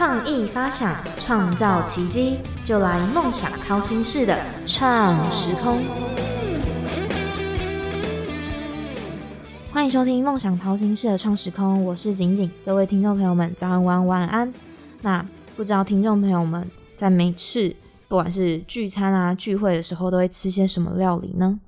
创意发想，创造奇迹，就来梦想掏心式的创时空。欢迎收听梦想掏心式的创时空，我是景景。各位听众朋友们，早安、晚安、晚安。那不知道听众朋友们在每次不管是聚餐啊、聚会的时候，都会吃些什么料理呢？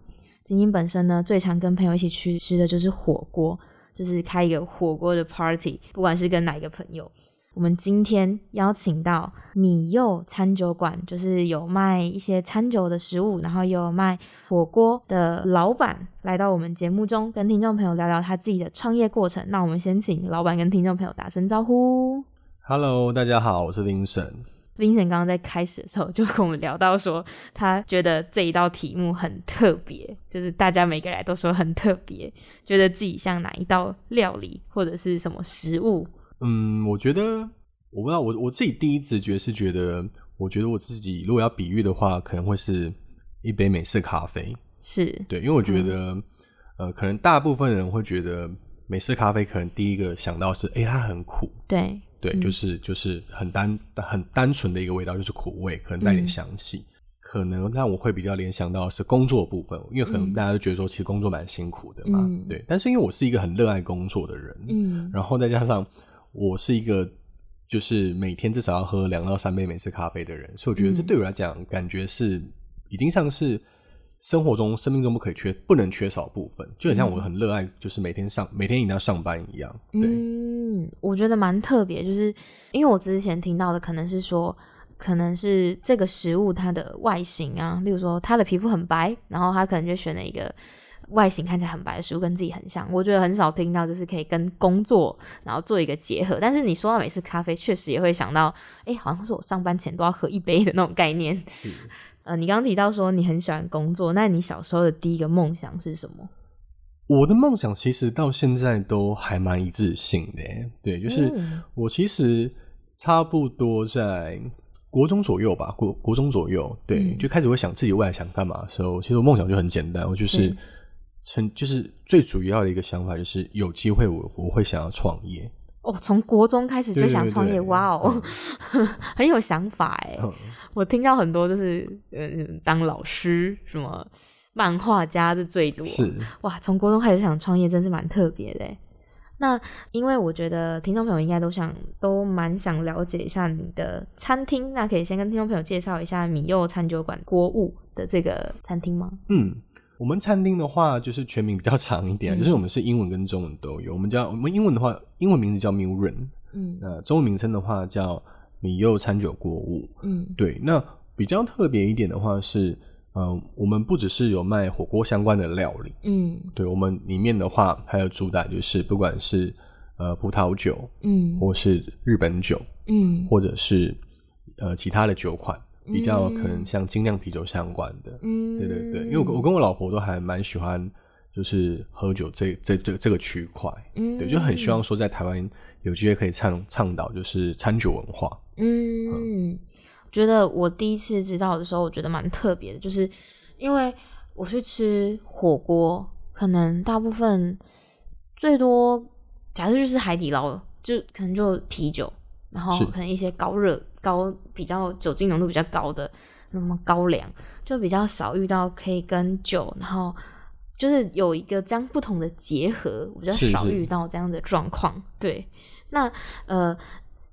景景本身呢，最常跟朋友一起去吃的就是火锅，就是开一个火锅的 party，不管是跟哪一个朋友。我们今天邀请到米柚餐酒馆，就是有卖一些餐酒的食物，然后也有卖火锅的老板来到我们节目中，跟听众朋友聊聊他自己的创业过程。那我们先请老板跟听众朋友打声招呼。Hello，大家好，我是林沈。Vincent 刚刚在开始的时候就跟我们聊到说，他觉得这一道题目很特别，就是大家每个人都说很特别，觉得自己像哪一道料理或者是什么食物。嗯，我觉得我不知道，我我自己第一直觉是觉得，我觉得我自己如果要比喻的话，可能会是一杯美式咖啡。是对，因为我觉得，呃，可能大部分人会觉得美式咖啡可能第一个想到是，哎、它很苦。对，对，就是就是很单很单纯的一个味道，就是苦味，可能带点香气。可能让我会比较联想到是工作部分，因为可能大家都觉得说，其实工作蛮辛苦的嘛，嗯对。但是因为我是一个很热爱工作的人，嗯然后再加上我是一个就是每天至少要喝两到三杯美式咖啡的人，所以我觉得这对我来讲，感觉是已经像是生活中、生命中不可以缺、不能缺少部分，就很像我很热爱，就是每天上每天一定要上班一样。对，嗯，我觉得蛮特别，就是因为我之前听到的可能是说，可能是这个食物它的外形啊，例如说它的皮肤很白，然后他可能就选了一个外形看起来很白的食物，跟自己很像。我觉得很少听到就是可以跟工作然后做一个结合。但是你说到美式咖啡，确实也会想到，哎，好像是我上班前都要喝一杯的那种概念。是。呃，你刚刚提到说你很喜欢工作，那你小时候的第一个梦想是什么？我的梦想其实到现在都还蛮一致性的耶，对，就是嗯我其实差不多在国中左右吧，国国中左右，对，嗯就开始会想自己未来想干嘛的时候，其实我梦想就很简单，我就是是成就是最主要的一个想法就是有机会我我会想要创业，哦，从国中开始就想创业，哇哦，很有想法哎。嗯我听到很多就是呃，当老师什么漫画家是最多，是哇，从国中开始想创业，真是蛮特别的欸。那因为我觉得听众朋友应该都想都蛮想了解一下你的餐厅，那可以先跟听众朋友介绍一下米柚餐酒馆国物的这个餐厅吗？嗯。我们餐厅的话，就是全名比较长一点，嗯。就是我们是英文跟中文都有。我们叫我们英文的话，英文名字叫 Murin，嗯。那中文名称的话叫米柚餐酒锅物。嗯。对，那比较特别一点的话是，嗯、我们不只是有卖火锅相关的料理，嗯。对我们里面的话还有主打就是不管是呃葡萄酒，嗯。或是日本酒，嗯。或者是呃其他的酒款，比较可能嗯。像精酿啤酒相关的。嗯，对对对，因为我我跟我老婆都还蛮喜欢，就是喝酒这这这这个区块，嗯。对，就很希望说在台湾有机会可以倡倡导就是餐酒文化。嗯，觉得我第一次知道的时候，我觉得蛮特别的，就是因为我去吃火锅，可能大部分最多，假设就是海底捞，就可能就啤酒，然后可能一些高热、高比较酒精浓度比较高的，那么高粱，就比较少遇到可以跟酒，然后就是有一个这样不同的结合，我比较少遇到这样的状况。对，那呃，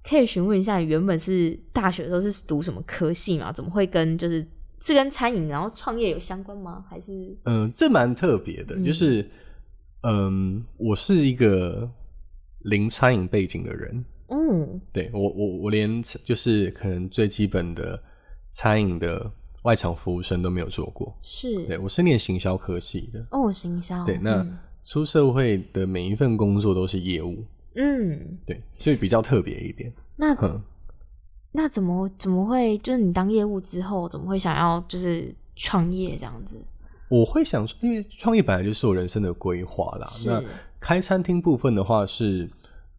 可以询问一下，原本是大学的时候是读什么科系嘛？怎么会跟就是是跟餐饮然后创业有相关吗？还是嗯，这蛮特别的，嗯就是嗯，我是一个零餐饮背景的人，嗯对我我我连就是可能最基本的餐饮的外场服务生都没有做过。是对我是念行销科系的，哦行销对，那嗯出社会的每一份工作都是业务，嗯对，所以比较特别一点。那哼，那怎么怎么会就是你当业务之后怎么会想要就是创业这样子？我会想说，因为创业本来就是我人生的规划啦。那开餐厅部分的话是，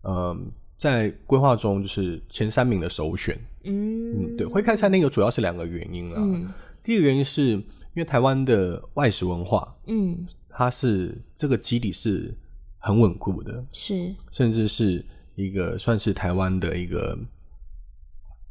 嗯、在规划中就是前三名的首选。嗯嗯，对，会开餐厅有主要是两个原因啦。嗯第一个原因是因为台湾的外食文化，嗯它是这个基底是很稳固的，是甚至是一个算是台湾的一个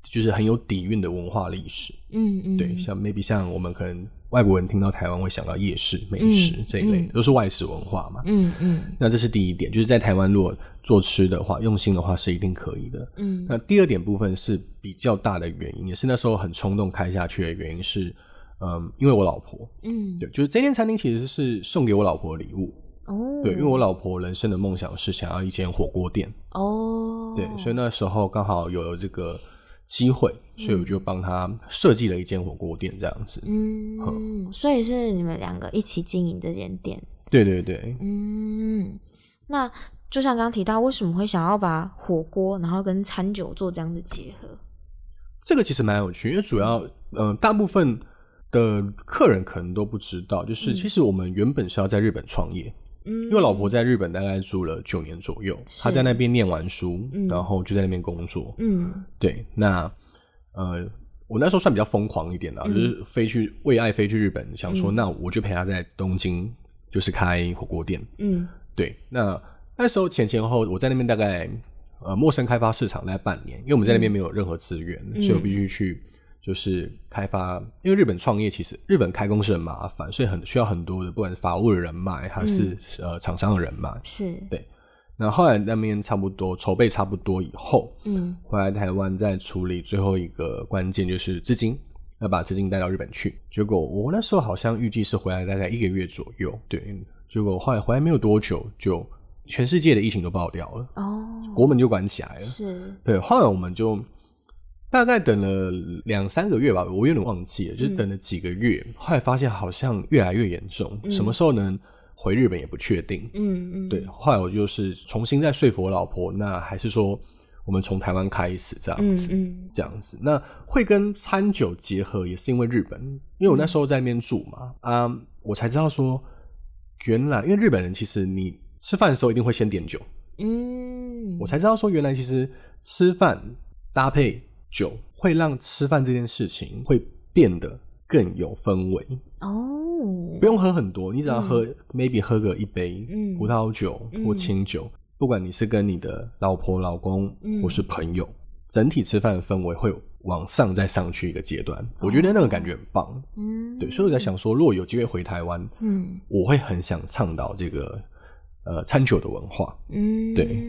就是很有底蕴的文化历史。嗯嗯，对，像 maybe 像我们可能外国人听到台湾会想到夜市、美食嗯这一类，都是外食文化嘛。嗯嗯。那这是第一点，就是在台湾如果做吃的话，用心的话是一定可以的。嗯。那第二点部分是比较大的原因，也是那时候很冲动开下去的原因是，嗯，因为我老婆，嗯，对，就是这间餐厅其实是送给我老婆的礼物，哦，对，因为我老婆人生的梦想是想要一间火锅店，哦，对，所以那时候刚好有这个机会，所以我就帮他设计了一间火锅店这样子。嗯，所以是你们两个一起经营这间店。对对对，嗯，那就像刚刚提到，为什么会想要把火锅然后跟餐酒做这样的结合？这个其实蛮有趣，因为主要，嗯、大部分的客人可能都不知道，就是其实我们原本是要在日本创业，嗯，因为老婆在日本大概住了九年左右，她在那边念完书，然后就在那边工作。嗯。对，那呃，我那时候算比较疯狂一点的，就是飞去为爱飞去日本，想说那我就陪她在东京，就是开火锅店。嗯。对，那那时候前前后后我在那边大概呃陌生开发市场大概半年，因为我们在那边没有任何资源，所以我必须去就是开发。因为日本创业其实日本开公司很麻烦，所以很需要很多的不管是法务的人脉还是、呃厂商的人脉。是对，那后来那边差不多筹备差不多以后，嗯回来台湾再处理最后一个关键就是资金。要把资金带到日本去，结果我那时候好像预计是回来大概一个月左右，对，结果后来回来没有多久，就全世界的疫情都爆掉了，哦国门就关起来了。是对，后来我们就大概等了两三个月吧，我有点忘记了，就是等了几个月，后来发现好像越来越严重，什么时候能回日本也不确定。嗯嗯。对，后来我就是重新再说服我老婆，那还是说我们从台湾开始这样嗯子，嗯。这样子。那会跟餐酒结合，也是因为日本，因为我那时候在那边住嘛，啊，我才知道说，原来因为日本人其实你吃饭的时候一定会先点酒，嗯，我才知道说，原来其实吃饭搭配酒会让吃饭这件事情会变得更有氛围。哦不用喝很多，你只要喝、maybe 喝个一杯嗯葡萄酒或清酒，不管你是跟你的老婆、老公嗯或是朋友，整体吃饭的氛围会往上再上去一个阶段。我觉得那个感觉很棒。嗯对，所以我在想说，如果有机会回台湾，嗯我会很想倡导这个呃餐酒的文化。嗯，对。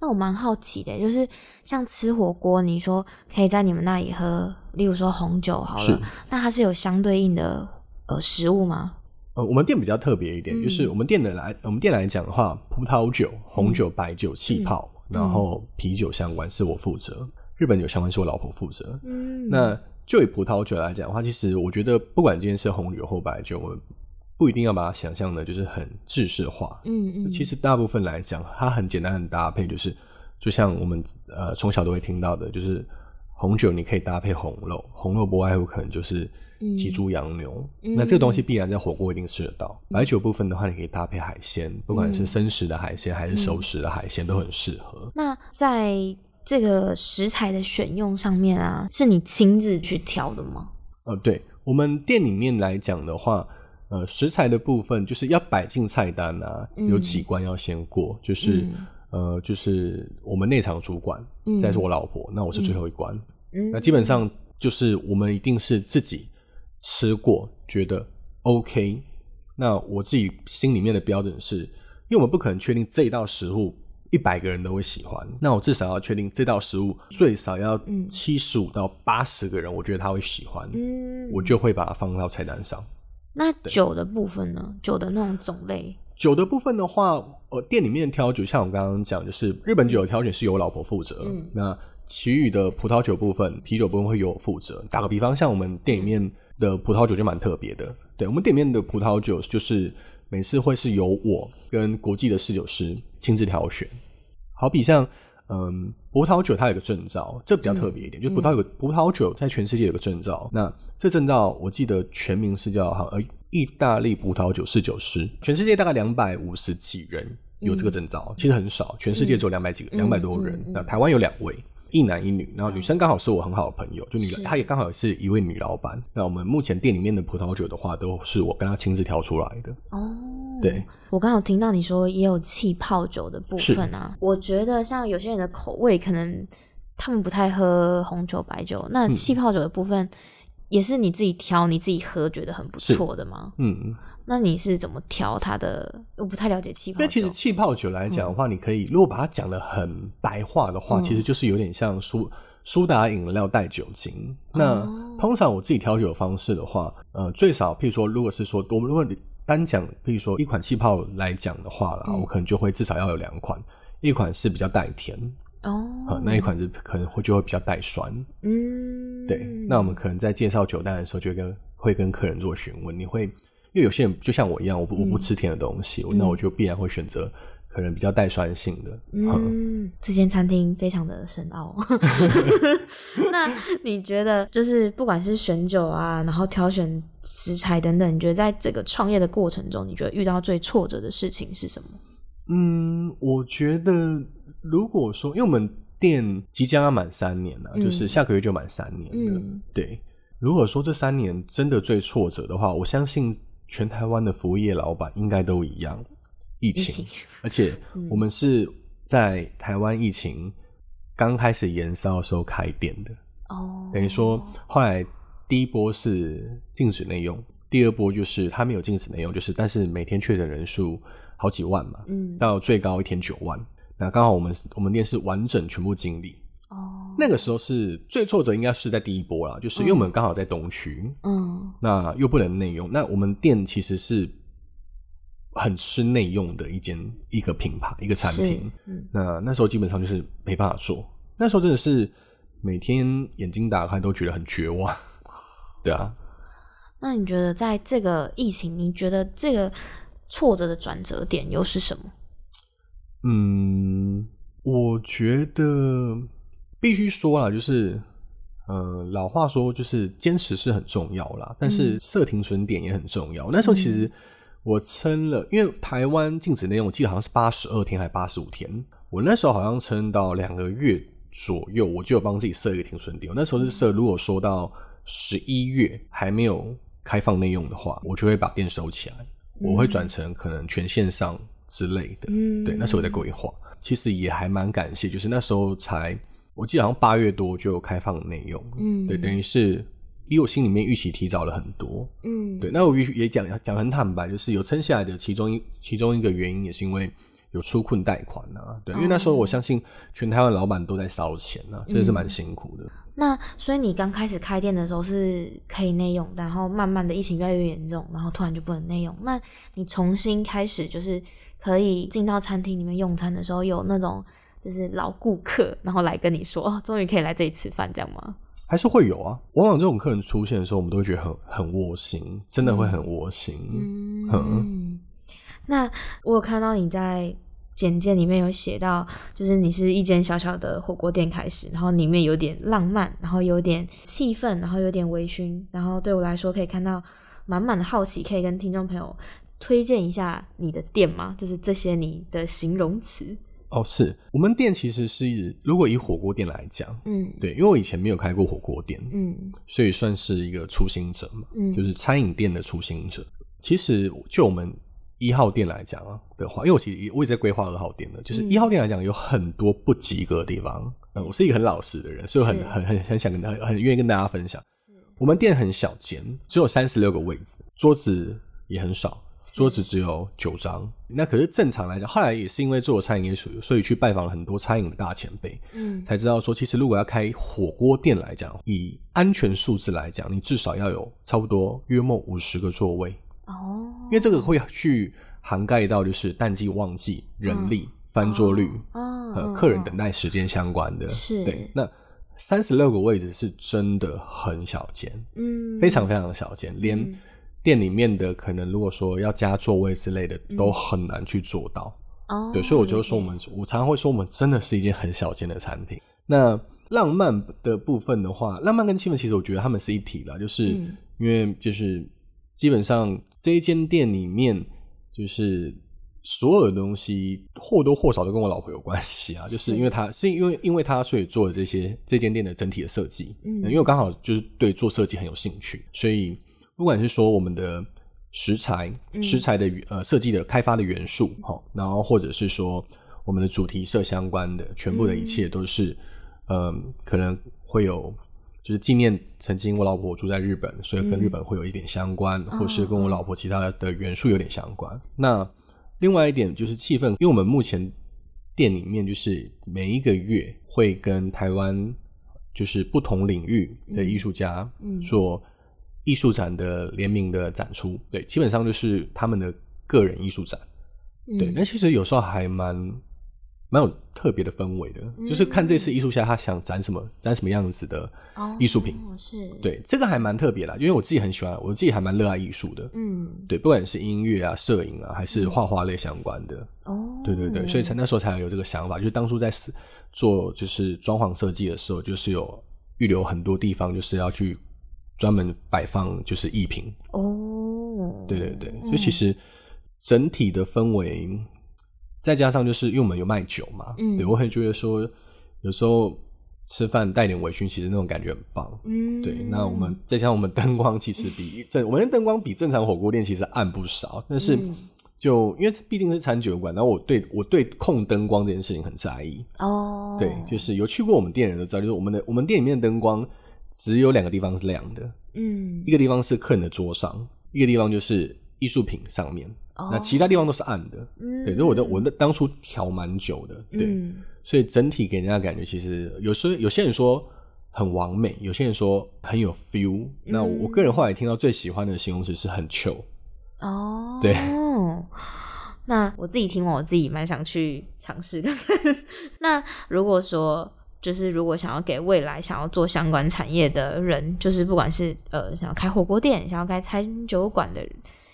那我蛮好奇的，就是像吃火锅，你说可以在你们那里喝，例如说红酒好了，那它是有相对应的呃食物吗？呃，我们店比较特别一点，嗯就是我们店的来，我们店来讲的话，葡萄酒、红酒、白酒、气泡，嗯然后啤酒相关是我负责，日本酒相关是我老婆负责。嗯那就以葡萄酒来讲的话，其实我觉得不管今天是红酒或白酒，我们不一定要把它想象的就是很制式化。嗯嗯，其实大部分来讲，它很简单的搭配，就是就像我们呃从小都会听到的，就是红酒你可以搭配红肉，红肉不外乎可能就是鸡、猪、羊牛，那这个东西必然在火锅一定吃得到。白酒部分的话，你可以搭配海鲜，不管是生食的海鲜还是熟食的海鲜，都很适合。那在这个食材的选用上面啊，是你亲自去挑的吗？呃，对我们店里面来讲的话，呃，食材的部分就是要摆进菜单啊，有几关要先过，就是、呃，就是我们内场主管，再是我老婆，那我是最后一关。嗯那基本上就是我们一定是自己吃过，觉得 OK。那我自己心里面的标准是，因为我们不可能确定这一道食物一百个人都会喜欢，那我至少要确定这道食物最少要七十五到八十个人，我觉得他会喜欢，嗯，我就会把它放到菜单上。那酒的部分呢？酒的那种种类，酒的部分的话，呃，店里面挑酒，像我刚刚讲，就是日本酒的挑选是由我老婆负责，那其余的葡萄酒部分、啤酒部分会由我负责。打个比方，像我们店里面的葡萄酒就蛮特别的，对我们店里面的葡萄酒就是每次会是由我跟国际的侍酒师亲自挑选。好比像，嗯，葡萄酒它有个证照，这比较特别一点，就葡萄有个葡萄酒在全世界有个证照。那这证照我记得全名是叫好呃意大利葡萄酒侍酒师，全世界大概两百五十几人有这个证照，其实很少，全世界只有两百几个，两百多人。那台湾有两位。一男一女，然后女生刚好是我很好的朋友，就女，她也刚好是一位女老板。那我们目前店里面的葡萄酒的话，都是我跟她亲自挑出来的。哦，对，我刚好听到你说也有气泡酒的部分啊，我觉得像有些人的口味可能他们不太喝红酒、白酒，那嗯气泡酒的部分也是你自己挑、你自己喝，觉得很不错的吗？嗯，那你是怎么调它的？我不太了解气泡酒。因为其实气泡酒来讲的话，你可以如果把它讲的很白话的话，嗯其实就是有点像苏苏打饮料带酒精。那哦通常我自己调酒的方式的话，呃，最少譬如说，如果是说我们如果单讲，比如说一款气泡来讲的话啦，嗯。我可能就会至少要有两款，一款是比较带甜，哦，呃，那一款是可能会就会比较带酸。嗯，对，那我们可能在介绍酒单的时候，就会跟会跟客人做询问，你会因为有些人就像我一样，我不我不吃甜的东西，那我就必然会选择可能比较带酸性的。嗯，嗯，这间餐厅非常的深奥。那你觉得，就是不管是选酒啊，然后挑选食材等等，你觉得在这个创业的过程中，你觉得遇到最挫折的事情是什么？嗯，我觉得如果说，因为我们店即将要满三年了、嗯就是下个月就满三年了。嗯对，如果说这三年真的最挫折的话，我相信全台湾的服务业老板应该都一样，疫情，而且我们是在台湾疫情刚开始延烧的时候开店的，哦，等于说后来第一波是禁止内用，第二波就是他没有禁止内用，就是但是每天确诊人数好几万嘛，嗯，到最高一天九万。那刚好我们我们店是完整全部经历，哦，那个时候是最挫折，应该是在第一波啦，就是因为我们刚好在东区，嗯。那又不能内用，那我们店其实是很吃内用的一间一个品牌一个产品，嗯。那那时候基本上就是没办法做，那时候真的是每天眼睛打开都觉得很绝望，对啊，那你觉得在这个疫情，你觉得这个挫折的转折点又是什么？嗯，我觉得必须说啊，就是，呃，老话说就是坚持是很重要啦，但是设停损点也很重要。那时候其实我撑了，因为台湾禁止内用，我记得好像是八十二天还八十五天，我那时候好像撑到两个月左右，我就有帮自己设一个停损点。我那时候是设，如果说到十一月还没有开放内用的话，我就会把店收起来，我会转成可能全线上之类的。嗯。对，那时候我在规划，其实也还蛮感谢，就是那时候才，我记得好像八月多就开放内用，嗯。对，等于是比我心里面预期提早了很多。嗯，对，那我也也讲讲很坦白，就是有撑下来的其中一其中一个原因，也是因为有出困贷款啊，对，因为那时候我相信全台湾老板都在烧钱啊，真的是蛮辛苦的。那所以你刚开始开店的时候是可以内用，然后慢慢的疫情越来越严重，然后突然就不能内用。那你重新开始就是可以进到餐厅里面用餐的时候，有那种就是老顾客，然后来跟你说哦，终于可以来这里吃饭，这样吗？还是会有啊，往往这种客人出现的时候，我们都会觉得很很窝心，真的会很窝心。嗯，那我有看到你在简介里面有写到，就是你是一间小小的火锅店开始，然后里面有点浪漫，然后有点气氛，然后有点微醺，然后对我来说可以看到满满的好奇，可以跟听众朋友推荐一下你的店吗？就是这些你的形容词。哦，是我们店其实是如果以火锅店来讲，嗯对，因为我以前没有开过火锅店，嗯所以算是一个初心者嘛，嗯就是餐饮店的初心者。其实就我们一号店来讲啊的话，因为我其实我也在规划二号店的，就是嗯一号店来讲有很多不及格的地方。嗯，我是一个很老实的人，所以我很很很很想跟大家很愿意跟大家分享。我们店很小间，只有三十六个位置，桌子也很少，桌子只有九张。那可是正常来讲，后来也是因为做餐饮业，所以去拜访了很多餐饮的大前辈，嗯。才知道说，其实如果要开火锅店来讲，以安全数字来讲，你至少要有差不多约莫五十个座位，哦，因为这个会去涵盖到就是淡季、旺季、人力、翻桌率、哦。呃客人等待时间相关的。是。对，那三十六个位置是真的很小间，嗯。非常非常的小间，连嗯店里面的可能如果说要加座位之类的，都很难去做到。哦，对，所以我就理说我们，我常常会说我们真的是一间很小间的餐厅。那浪漫的部分的话，浪漫跟气氛其实我觉得他们是一体的，就是嗯。因为就是基本上这一间店里面，就是所有的东西或多或少都跟我老婆有关系啊，就是是。因为她是因为因为她所以做了这些这间店的整体的设计，嗯。因为我刚好就是对做设计很有兴趣，所以不管是说我们的食材、嗯。食材的呃设计的开发的元素，好、然后或者是说我们的主题色相关的，全部的一切都是、嗯，可能会有就是纪念曾经我老婆住在日本，所以跟日本会有一点相关，或是跟我老婆其他的元素有点相关。那另外一点就是气氛，因为我们目前店里面就是每一个月会跟台湾就是不同领域的艺术家做艺术展的联名的展出，对，基本上就是他们的个人艺术展。对，那其实有时候还蛮蛮有特别的氛围的，就是看这次艺术家他想展什么，展什么样子的艺术品。是，对，这个还蛮特别啦，因为我自己很喜欢，我自己还蛮热爱艺术的。嗯，对，不管是音乐啊、摄影啊，还是画画类相关的。哦，对对对，所以才那时候才有这个想法，就是当初在做就是装潢设计的时候，就是有预留很多地方，就是要去专门摆放就是艺品。哦，对对对，所以其实。整体的氛围，再加上就是因为我们有卖酒嘛，嗯，对我很觉得说，有时候吃饭带点微醺，其实那种感觉很棒，嗯，对。那我们再加上我们灯光，其实比正我们的灯光比正常火锅店其实暗不少，但是就因为毕竟是餐酒馆，然后我对我对控灯光这件事情很在意哦，对，就是有去过我们店人都知道，就是我们的我们店里面的灯光只有两个地方是亮的，嗯，一个地方是客人的桌上，一个地方就是艺术品上面。那其他地方都是暗的，对，所以我的我的当初调蛮久的，对，所以整体给人家感觉其实有时候有些人说很完美，有些人说很有 feel。那我个人后来听到最喜欢的形容词是很 chill。哦，对。那我自己听完，我自己蛮想去尝试的。那如果说就是如果想要给未来想要做相关产业的人，就是不管是呃想要开火锅店、想要开餐酒馆的。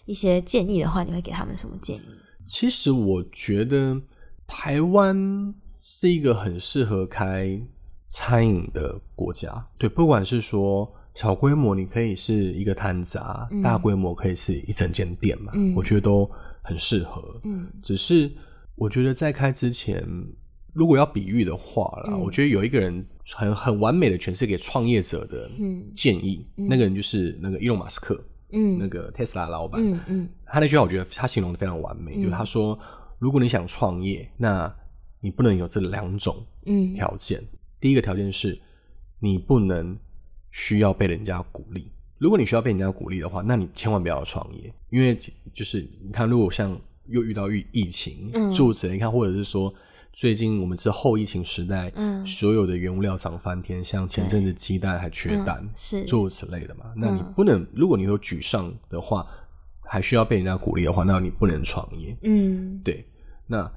一些建议的话，你会给他们什么建议？其实我觉得台湾是一个很适合开餐饮的国家。对，不管是说小规模，你可以是一个摊杂；大规模可以是一整间店嘛。嗯，我觉得都很适合。嗯，只是我觉得在开之前，如果要比喻的话啦，我觉得有一个人很很完美的诠释给创业者的建议，那个人就是那个伊隆马斯克。嗯，那个特斯拉老板，嗯嗯，他那句话我觉得他形容的非常完美，就是他说，如果你想创业，那你不能有这两种嗯条件。第一个条件是，你不能需要被人家鼓励。如果你需要被人家鼓励的话，那你千万不要创业，因为就是你看，如果像又遇到疫疫情，诸如此类，你看，或者是说。最近我们是后疫情时代，嗯，所有的原物料涨翻天，像前阵子鸡蛋还缺蛋，是。诸如此类的嘛？那你不能，如果你有沮丧的话，还需要被人家鼓励的话，那你不能创业。嗯，对。那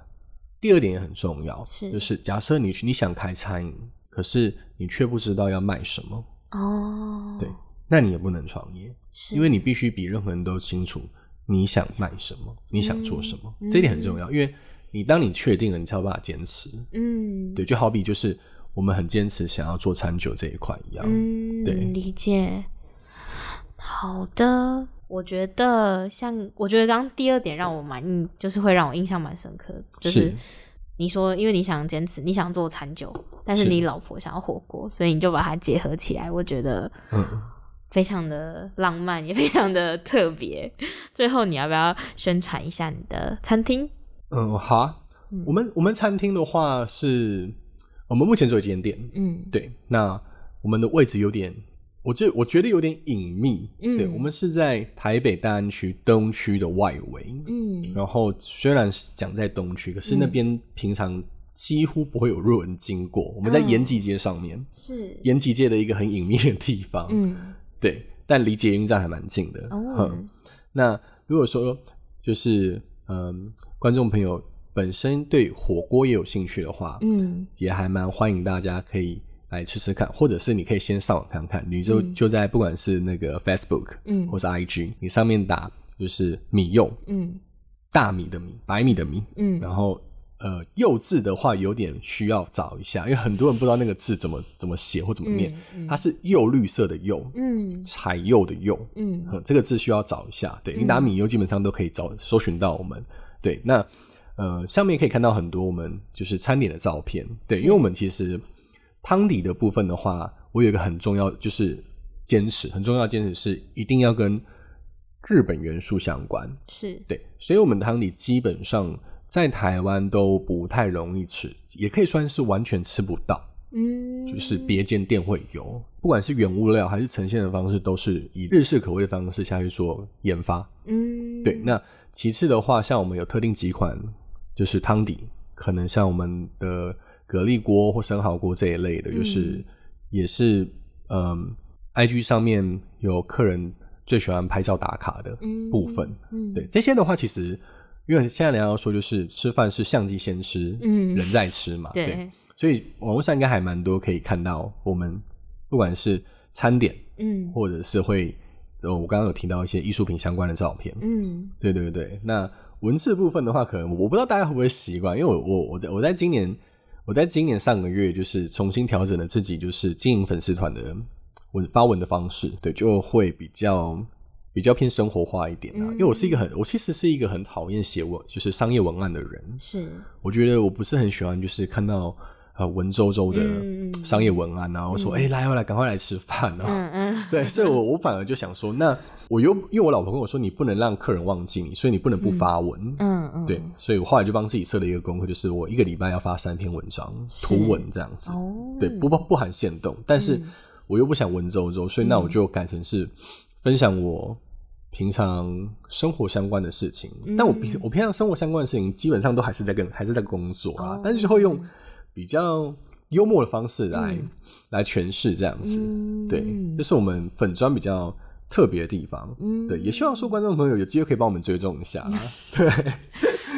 第二点也很重要，是。就是假设你你想开餐饮，可是你却不知道要卖什么。哦，对，那你也不能创业，因为你必须比任何人都清楚你想卖什么，你想做什么，这一点很重要，因为。你当你确定了，你才有办法坚持。嗯，对，就好比就是我们很坚持想要做餐酒这一块一样。嗯，对，理解。好的，我觉得像我觉得刚刚第二点让我蛮印，就是会让我印象蛮深刻，就是你说因为你想坚持，你想做餐酒，但是你老婆想要火锅，所以你就把它结合起来。我觉得嗯，非常的浪漫，也非常的特别。最后，你要不要宣传一下你的餐厅？嗯，好啊。我们我们餐厅的话是，我们目前只有一间店。嗯，对。那我们的位置有点，我觉我觉得有点隐秘。嗯，对，我们是在台北大安区东区的外围。嗯，然后虽然是讲在东区，可是那边平常几乎不会有路人经过。我们在延吉街上面，是延吉街的一个很隐秘的地方。嗯，对，但离捷运站还蛮近的。哦，那如果说就是。嗯，观众朋友本身对火锅也有兴趣的话，嗯，也还蛮欢迎大家可以来吃吃看，或者是你可以先上网看看，你就就在不管是那个 Facebook，嗯，或是 IG，你上面打就是米柚，嗯，大米的米，白米的米，嗯，然后。呃，幼字的话有点需要找一下，因为很多人不知道那个字怎么怎么写或怎么念。它是柚绿色的柚，嗯，彩釉的釉，嗯，这个字需要找一下。对你打米柚，基本上都可以找搜寻到我们。对，那呃，上面可以看到很多我们就是餐点的照片。对，因为我们其实汤底的部分的话，我有一个很重要就是坚持，很重要坚持是一定要跟日本元素相关。是对，所以我们汤底基本上。在台湾都不太容易吃，也可以算是完全吃不到。嗯，就是别间店会有，不管是原物料还是呈现的方式，都是以日式口味的方式下去做研发。嗯，对，那其次的话，像我们有特定几款，就是汤底，可能像我们的蛤蜊锅或生蚝锅这一类的，就是也是嗯，IG 上面有客人最喜欢拍照打卡的部分。嗯，对这些的话，其实因为现在人家说就是吃饭是相机先吃，嗯。人在吃嘛，对，所以网络上应该还蛮多可以看到我们不管是餐点，嗯。或者是会，呃，我刚刚有提到一些艺术品相关的照片，嗯。对对对。那文字部分的话，可能我不知道大家会不会习惯，因为我我我在我在今年我在今年上个月就是重新调整了自己就是经营粉丝团的文发文的方式，对，就会比较比较偏生活化一点啊。因为我是一个很我其实是一个很讨厌写文就是商业文案的人，是，我觉得我不是很喜欢就是看到呃文绉绉嗯的商业文案啊，我说哎、来来赶快来吃饭啊，嗯嗯。对，所以我我反而就想说，那我又因为我老婆跟我说，你不能让客人忘记你，所以你不能不发文。嗯嗯，对，所以我后来就帮自己设了一个功课，就是我一个礼拜要发三篇文章，图文这样子。哦，嗯对，不不不含限动，但是我又不想文绉绉，所以那我就改成是分享我平常生活相关的事情。嗯但我平我平常生活相关的事情，基本上都还是在跟还是在工作啊，哦但是就会用比较幽默的方式来、来诠释这样子。嗯对，这是我们粉砖比较特别的地方。嗯对，也希望说观众朋友有机会可以帮我们追踪一下啊。对，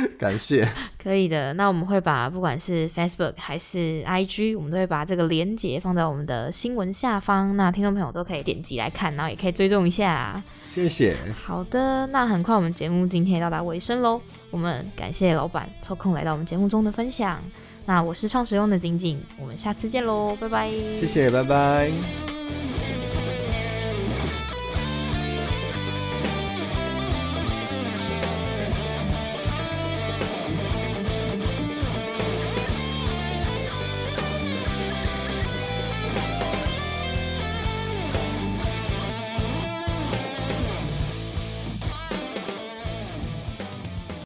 感谢。可以的，那我们会把不管是 Facebook 还是 IG，我们都会把这个连接放在我们的新闻下方，那听众朋友都可以点击来看，然后也可以追踪一下。谢谢，好的，那很快我们节目今天也到达尾声喽，我们感谢老板抽空来到我们节目中的分享。那我是创实用的景景，我们下次见喽，拜拜。谢谢，拜拜。